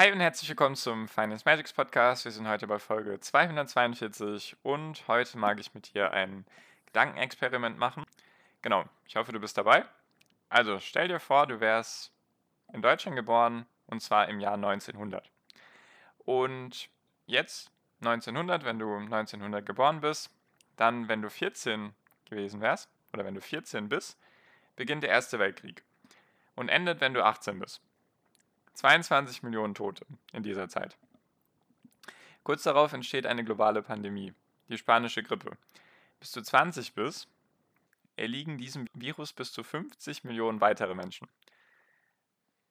Hi und herzlich willkommen zum Finance Magics Podcast. Wir sind heute bei Folge 242 und heute mag ich mit dir ein Gedankenexperiment machen. Genau, ich hoffe, du bist dabei. Also stell dir vor, du wärst in Deutschland geboren und zwar im Jahr 1900. Und jetzt 1900, wenn du 1900 geboren bist, dann, wenn du 14 gewesen wärst oder wenn du 14 bist, beginnt der Erste Weltkrieg und endet, wenn du 18 bist. 22 Millionen Tote in dieser Zeit. Kurz darauf entsteht eine globale Pandemie, die spanische Grippe. Bis du 20 bist, erliegen diesem Virus bis zu 50 Millionen weitere Menschen.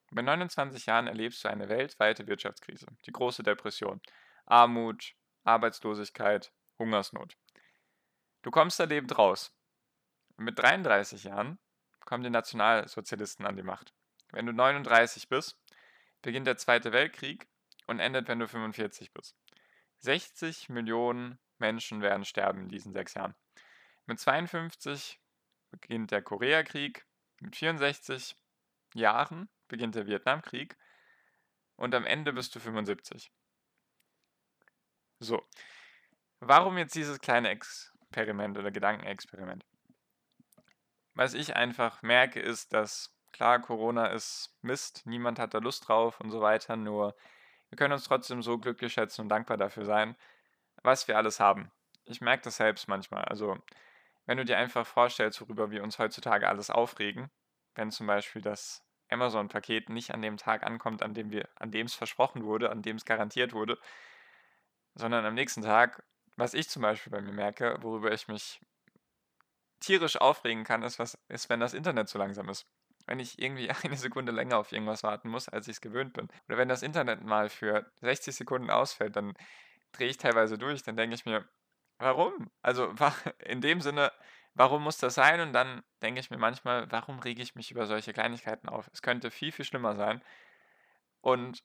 Bei 29 Jahren erlebst du eine weltweite Wirtschaftskrise, die große Depression, Armut, Arbeitslosigkeit, Hungersnot. Du kommst da lebend raus. Mit 33 Jahren kommen die Nationalsozialisten an die Macht. Wenn du 39 bist, beginnt der Zweite Weltkrieg und endet, wenn du 45 bist. 60 Millionen Menschen werden sterben in diesen sechs Jahren. Mit 52 beginnt der Koreakrieg, mit 64 Jahren beginnt der Vietnamkrieg und am Ende bist du 75. So, warum jetzt dieses kleine Experiment oder Gedankenexperiment? Was ich einfach merke, ist, dass Klar, Corona ist Mist, niemand hat da Lust drauf und so weiter, nur wir können uns trotzdem so glücklich schätzen und dankbar dafür sein, was wir alles haben. Ich merke das selbst manchmal. Also, wenn du dir einfach vorstellst, worüber wir uns heutzutage alles aufregen, wenn zum Beispiel das Amazon-Paket nicht an dem Tag ankommt, an dem wir, an dem es versprochen wurde, an dem es garantiert wurde, sondern am nächsten Tag, was ich zum Beispiel bei mir merke, worüber ich mich tierisch aufregen kann, ist, was ist, wenn das Internet zu langsam ist wenn ich irgendwie eine Sekunde länger auf irgendwas warten muss, als ich es gewöhnt bin. Oder wenn das Internet mal für 60 Sekunden ausfällt, dann drehe ich teilweise durch. Dann denke ich mir, warum? Also in dem Sinne, warum muss das sein? Und dann denke ich mir manchmal, warum rege ich mich über solche Kleinigkeiten auf? Es könnte viel, viel schlimmer sein. Und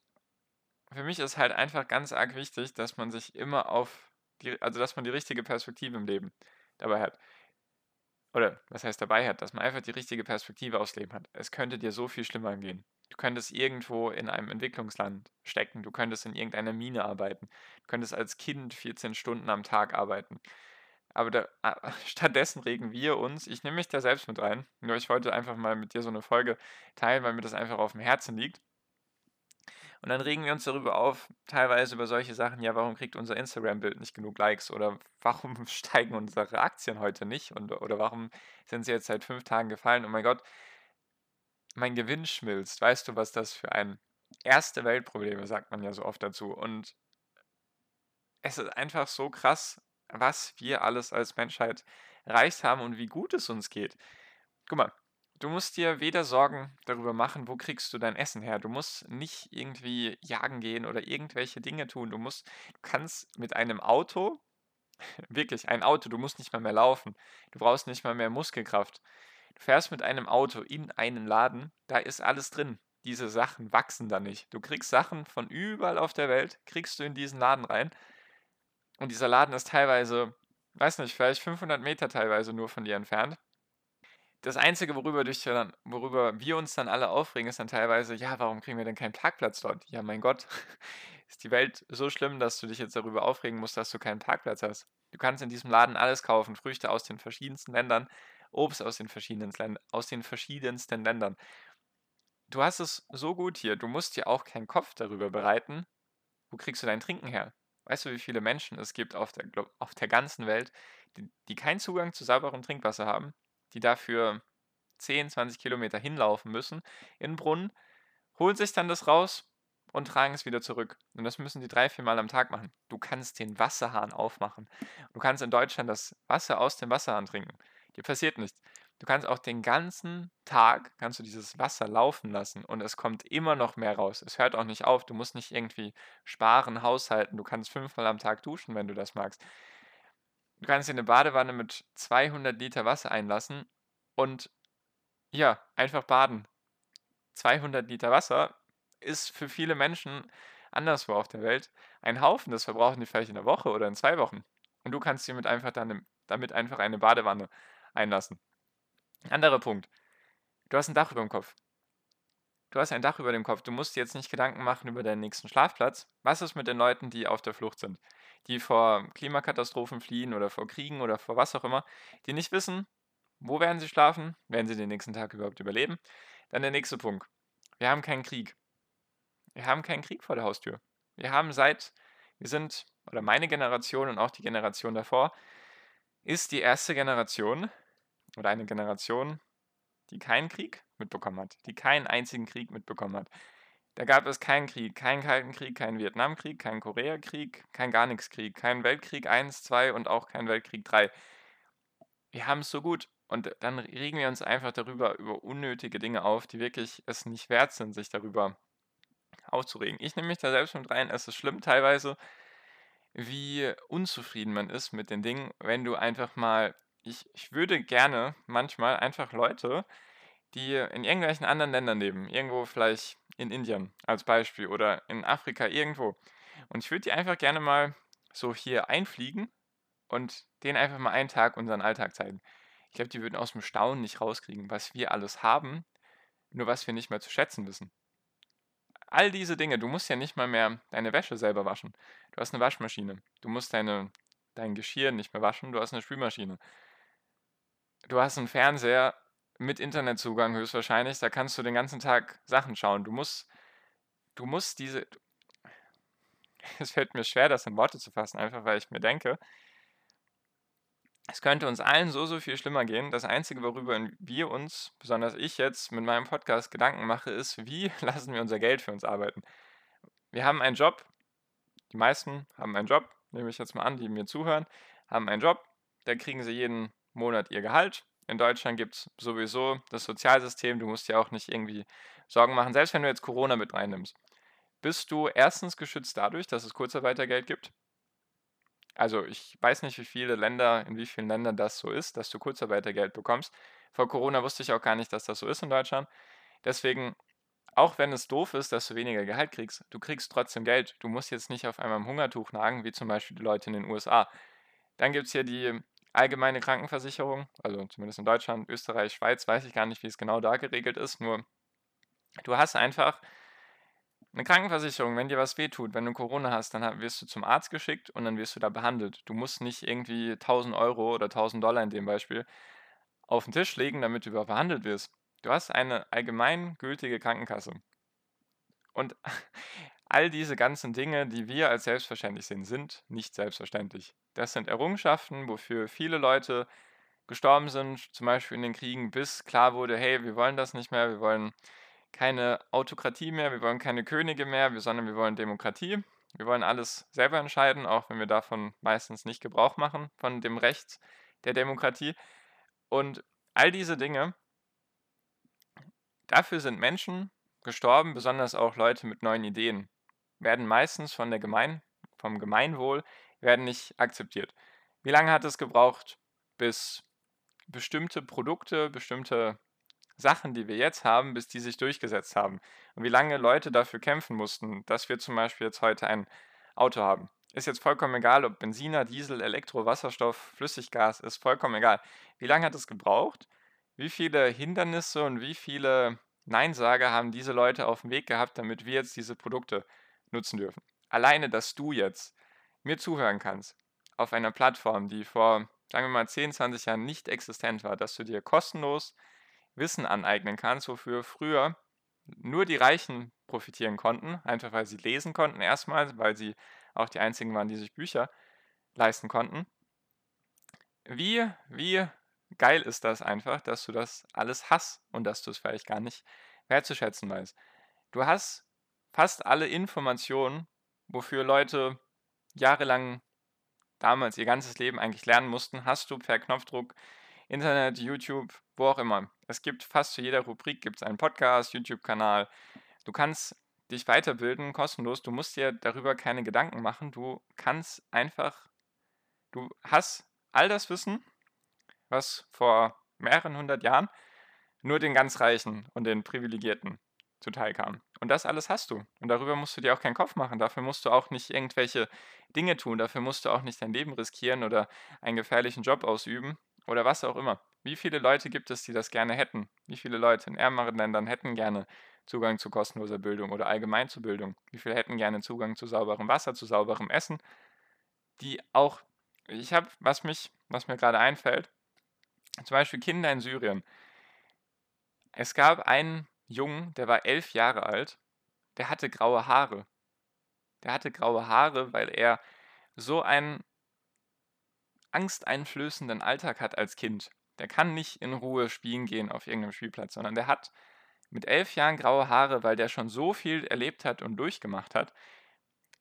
für mich ist halt einfach ganz arg wichtig, dass man sich immer auf die, also dass man die richtige Perspektive im Leben dabei hat oder was heißt dabei hat, dass man einfach die richtige Perspektive aufs Leben hat. Es könnte dir so viel schlimmer gehen. Du könntest irgendwo in einem Entwicklungsland stecken, du könntest in irgendeiner Mine arbeiten, du könntest als Kind 14 Stunden am Tag arbeiten. Aber da, stattdessen regen wir uns, ich nehme mich da selbst mit rein, nur ich wollte einfach mal mit dir so eine Folge teilen, weil mir das einfach auf dem Herzen liegt. Und dann regen wir uns darüber auf, teilweise über solche Sachen, ja, warum kriegt unser Instagram-Bild nicht genug Likes oder warum steigen unsere Aktien heute nicht und, oder warum sind sie jetzt seit fünf Tagen gefallen? Oh mein Gott, mein Gewinn schmilzt. Weißt du, was das für ein erste Weltproblem sagt man ja so oft dazu. Und es ist einfach so krass, was wir alles als Menschheit erreicht haben und wie gut es uns geht. Guck mal, Du musst dir weder Sorgen darüber machen, wo kriegst du dein Essen her. Du musst nicht irgendwie jagen gehen oder irgendwelche Dinge tun. Du musst, du kannst mit einem Auto, wirklich ein Auto, du musst nicht mal mehr laufen. Du brauchst nicht mal mehr Muskelkraft. Du fährst mit einem Auto in einen Laden, da ist alles drin. Diese Sachen wachsen da nicht. Du kriegst Sachen von überall auf der Welt, kriegst du in diesen Laden rein. Und dieser Laden ist teilweise, weiß nicht, vielleicht 500 Meter teilweise nur von dir entfernt das Einzige, worüber, dann, worüber wir uns dann alle aufregen, ist dann teilweise, ja, warum kriegen wir denn keinen Parkplatz dort? Ja, mein Gott, ist die Welt so schlimm, dass du dich jetzt darüber aufregen musst, dass du keinen Parkplatz hast. Du kannst in diesem Laden alles kaufen, Früchte aus den verschiedensten Ländern, Obst aus den verschiedensten, aus den verschiedensten Ländern. Du hast es so gut hier, du musst dir auch keinen Kopf darüber bereiten, wo kriegst du dein Trinken her? Weißt du, wie viele Menschen es gibt auf der, auf der ganzen Welt, die, die keinen Zugang zu sauberem Trinkwasser haben? Die dafür 10, 20 Kilometer hinlaufen müssen in den Brunnen, holen sich dann das raus und tragen es wieder zurück. Und das müssen die drei, vier Mal am Tag machen. Du kannst den Wasserhahn aufmachen. Du kannst in Deutschland das Wasser aus dem Wasserhahn trinken. Dir passiert nichts. Du kannst auch den ganzen Tag kannst du dieses Wasser laufen lassen und es kommt immer noch mehr raus. Es hört auch nicht auf. Du musst nicht irgendwie sparen, haushalten. Du kannst fünfmal am Tag duschen, wenn du das magst. Du kannst dir eine Badewanne mit 200 Liter Wasser einlassen und ja, einfach baden. 200 Liter Wasser ist für viele Menschen anderswo auf der Welt ein Haufen. Das verbrauchen die vielleicht in einer Woche oder in zwei Wochen. Und du kannst dir mit einfach dann, damit einfach eine Badewanne einlassen. Anderer Punkt. Du hast ein Dach über dem Kopf. Du hast ein Dach über dem Kopf. Du musst dir jetzt nicht Gedanken machen über deinen nächsten Schlafplatz. Was ist mit den Leuten, die auf der Flucht sind? Die vor Klimakatastrophen fliehen oder vor Kriegen oder vor was auch immer, die nicht wissen, wo werden sie schlafen, werden sie den nächsten Tag überhaupt überleben. Dann der nächste Punkt. Wir haben keinen Krieg. Wir haben keinen Krieg vor der Haustür. Wir haben seit, wir sind, oder meine Generation und auch die Generation davor, ist die erste Generation, oder eine Generation, die keinen Krieg mitbekommen hat, die keinen einzigen Krieg mitbekommen hat. Da gab es keinen Krieg, keinen Kalten Krieg, keinen Vietnamkrieg, keinen Koreakrieg, keinen gar nichts Krieg, keinen Weltkrieg 1, 2 und auch keinen Weltkrieg 3. Wir haben es so gut und dann regen wir uns einfach darüber über unnötige Dinge auf, die wirklich es nicht wert sind, sich darüber aufzuregen. Ich nehme mich da selbst mit rein. Es ist schlimm teilweise, wie unzufrieden man ist mit den Dingen, wenn du einfach mal ich, ich würde gerne manchmal einfach Leute, die in irgendwelchen anderen Ländern leben, irgendwo vielleicht in Indien als Beispiel oder in Afrika irgendwo. Und ich würde die einfach gerne mal so hier einfliegen und denen einfach mal einen Tag unseren Alltag zeigen. Ich glaube, die würden aus dem Staunen nicht rauskriegen, was wir alles haben, nur was wir nicht mehr zu schätzen wissen. All diese Dinge, du musst ja nicht mal mehr deine Wäsche selber waschen. Du hast eine Waschmaschine. Du musst deine, dein Geschirr nicht mehr waschen, du hast eine Spülmaschine du hast einen Fernseher mit Internetzugang höchstwahrscheinlich, da kannst du den ganzen Tag Sachen schauen. Du musst, du musst diese. Es fällt mir schwer, das in Worte zu fassen, einfach weil ich mir denke, es könnte uns allen so, so viel schlimmer gehen. Das Einzige, worüber wir uns, besonders ich jetzt mit meinem Podcast Gedanken mache, ist, wie lassen wir unser Geld für uns arbeiten? Wir haben einen Job, die meisten haben einen Job, nehme ich jetzt mal an, die mir zuhören, haben einen Job, da kriegen sie jeden Monat ihr Gehalt. In Deutschland gibt es sowieso das Sozialsystem, du musst dir auch nicht irgendwie Sorgen machen, selbst wenn du jetzt Corona mit reinnimmst. Bist du erstens geschützt dadurch, dass es Kurzarbeitergeld gibt? Also ich weiß nicht, wie viele Länder, in wie vielen Ländern das so ist, dass du Kurzarbeitergeld bekommst. Vor Corona wusste ich auch gar nicht, dass das so ist in Deutschland. Deswegen, auch wenn es doof ist, dass du weniger Gehalt kriegst, du kriegst trotzdem Geld. Du musst jetzt nicht auf einmal im Hungertuch nagen, wie zum Beispiel die Leute in den USA. Dann gibt es hier die allgemeine Krankenversicherung, also zumindest in Deutschland, Österreich, Schweiz, weiß ich gar nicht, wie es genau da geregelt ist, nur du hast einfach eine Krankenversicherung, wenn dir was wehtut, wenn du Corona hast, dann wirst du zum Arzt geschickt und dann wirst du da behandelt. Du musst nicht irgendwie 1000 Euro oder 1000 Dollar in dem Beispiel auf den Tisch legen, damit du überhaupt behandelt wirst. Du hast eine allgemeingültige Krankenkasse. Und all diese ganzen Dinge, die wir als selbstverständlich sehen, sind nicht selbstverständlich. Das sind Errungenschaften, wofür viele Leute gestorben sind, zum Beispiel in den Kriegen, bis klar wurde, hey, wir wollen das nicht mehr, wir wollen keine Autokratie mehr, wir wollen keine Könige mehr, sondern wir wollen Demokratie. Wir wollen alles selber entscheiden, auch wenn wir davon meistens nicht Gebrauch machen, von dem Recht der Demokratie. Und all diese Dinge, dafür sind Menschen gestorben, besonders auch Leute mit neuen Ideen, werden meistens von der Gemein, vom Gemeinwohl werden nicht akzeptiert. Wie lange hat es gebraucht, bis bestimmte Produkte, bestimmte Sachen, die wir jetzt haben, bis die sich durchgesetzt haben? Und wie lange Leute dafür kämpfen mussten, dass wir zum Beispiel jetzt heute ein Auto haben? Ist jetzt vollkommen egal, ob Benziner, Diesel, Elektro, Wasserstoff, Flüssiggas, ist vollkommen egal. Wie lange hat es gebraucht? Wie viele Hindernisse und wie viele Neinsager haben diese Leute auf dem Weg gehabt, damit wir jetzt diese Produkte nutzen dürfen? Alleine, dass du jetzt mir zuhören kannst, auf einer Plattform, die vor, sagen wir mal, 10, 20 Jahren nicht existent war, dass du dir kostenlos Wissen aneignen kannst, wofür früher nur die Reichen profitieren konnten, einfach weil sie lesen konnten erstmal, weil sie auch die einzigen waren, die sich Bücher leisten konnten. Wie, wie geil ist das einfach, dass du das alles hast und dass du es vielleicht gar nicht wertzuschätzen weißt. Du hast fast alle Informationen, wofür Leute jahrelang damals ihr ganzes Leben eigentlich lernen mussten, hast du per Knopfdruck Internet, YouTube, wo auch immer. Es gibt fast zu jeder Rubrik gibt es einen Podcast, YouTube-Kanal. Du kannst dich weiterbilden, kostenlos. Du musst dir darüber keine Gedanken machen. Du kannst einfach, du hast all das Wissen, was vor mehreren hundert Jahren nur den ganz Reichen und den Privilegierten zuteil kam. Und das alles hast du. Und darüber musst du dir auch keinen Kopf machen. Dafür musst du auch nicht irgendwelche Dinge tun. Dafür musst du auch nicht dein Leben riskieren oder einen gefährlichen Job ausüben oder was auch immer. Wie viele Leute gibt es, die das gerne hätten? Wie viele Leute in ärmeren Ländern hätten gerne Zugang zu kostenloser Bildung oder allgemein zu Bildung? Wie viele hätten gerne Zugang zu sauberem Wasser, zu sauberem Essen? Die auch, ich habe, was mich, was mir gerade einfällt, zum Beispiel Kinder in Syrien. Es gab einen Jungen, der war elf Jahre alt, der hatte graue Haare. Der hatte graue Haare, weil er so einen angsteinflößenden Alltag hat als Kind. Der kann nicht in Ruhe spielen gehen auf irgendeinem Spielplatz, sondern der hat mit elf Jahren graue Haare, weil der schon so viel erlebt hat und durchgemacht hat,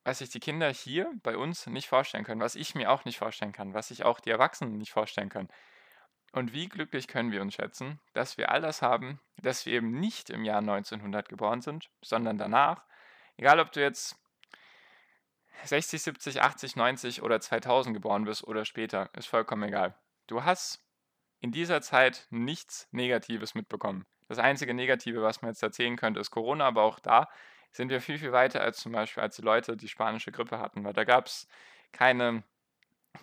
was sich die Kinder hier bei uns nicht vorstellen können, was ich mir auch nicht vorstellen kann, was sich auch die Erwachsenen nicht vorstellen können. Und wie glücklich können wir uns schätzen, dass wir all das haben, dass wir eben nicht im Jahr 1900 geboren sind, sondern danach. Egal, ob du jetzt 60, 70, 80, 90 oder 2000 geboren bist oder später, ist vollkommen egal. Du hast in dieser Zeit nichts Negatives mitbekommen. Das einzige Negative, was man jetzt erzählen könnte, ist Corona, aber auch da sind wir viel, viel weiter als zum Beispiel, als die Leute die spanische Grippe hatten, weil da gab es keine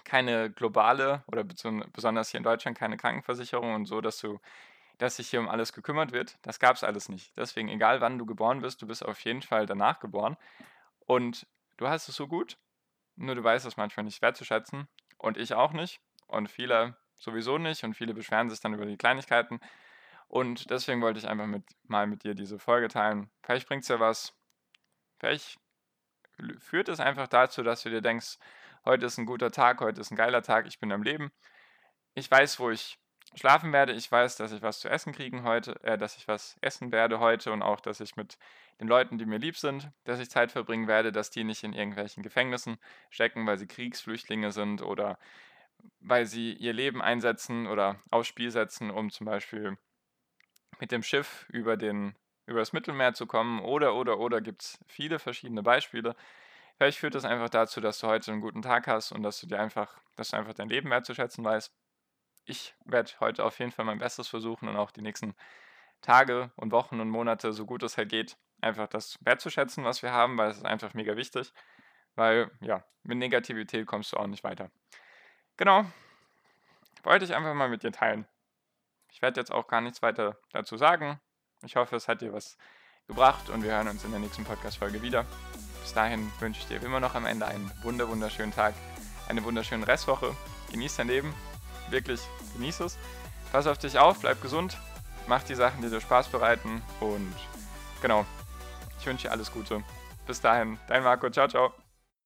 keine globale oder besonders hier in Deutschland keine Krankenversicherung und so, dass du dass sich hier um alles gekümmert wird. Das gab es alles nicht. Deswegen, egal wann du geboren bist, du bist auf jeden Fall danach geboren. Und du hast es so gut, nur du weißt es manchmal nicht wertzuschätzen. Und ich auch nicht. Und viele sowieso nicht. Und viele beschweren sich dann über die Kleinigkeiten. Und deswegen wollte ich einfach mit, mal mit dir diese Folge teilen. Vielleicht bringt es ja was. Vielleicht führt es einfach dazu, dass du dir denkst, heute ist ein guter Tag, heute ist ein geiler Tag, ich bin am Leben. Ich weiß, wo ich schlafen werde. Ich weiß, dass ich was zu essen kriegen heute, äh, dass ich was essen werde heute und auch, dass ich mit den Leuten, die mir lieb sind, dass ich Zeit verbringen werde, dass die nicht in irgendwelchen Gefängnissen stecken, weil sie Kriegsflüchtlinge sind oder weil sie ihr Leben einsetzen oder aufs Spiel setzen, um zum Beispiel mit dem Schiff über, den, über das Mittelmeer zu kommen. Oder, oder, oder gibt es viele verschiedene Beispiele. Vielleicht führt das einfach dazu, dass du heute einen guten Tag hast und dass du dir einfach, dass du einfach dein Leben wertzuschätzen weißt. Ich werde heute auf jeden Fall mein Bestes versuchen und auch die nächsten Tage und Wochen und Monate, so gut es halt geht, einfach das wertzuschätzen, was wir haben, weil es ist einfach mega wichtig. Weil, ja, mit Negativität kommst du auch nicht weiter. Genau. Wollte ich einfach mal mit dir teilen. Ich werde jetzt auch gar nichts weiter dazu sagen. Ich hoffe, es hat dir was gebracht und wir hören uns in der nächsten Podcast-Folge wieder. Bis dahin wünsche ich dir immer noch am Ende einen wunder wunderschönen Tag, eine wunderschöne Restwoche. Genieß dein Leben, wirklich genieß es. Pass auf dich auf, bleib gesund, mach die Sachen, die dir Spaß bereiten und genau, ich wünsche dir alles Gute. Bis dahin, dein Marco, ciao, ciao.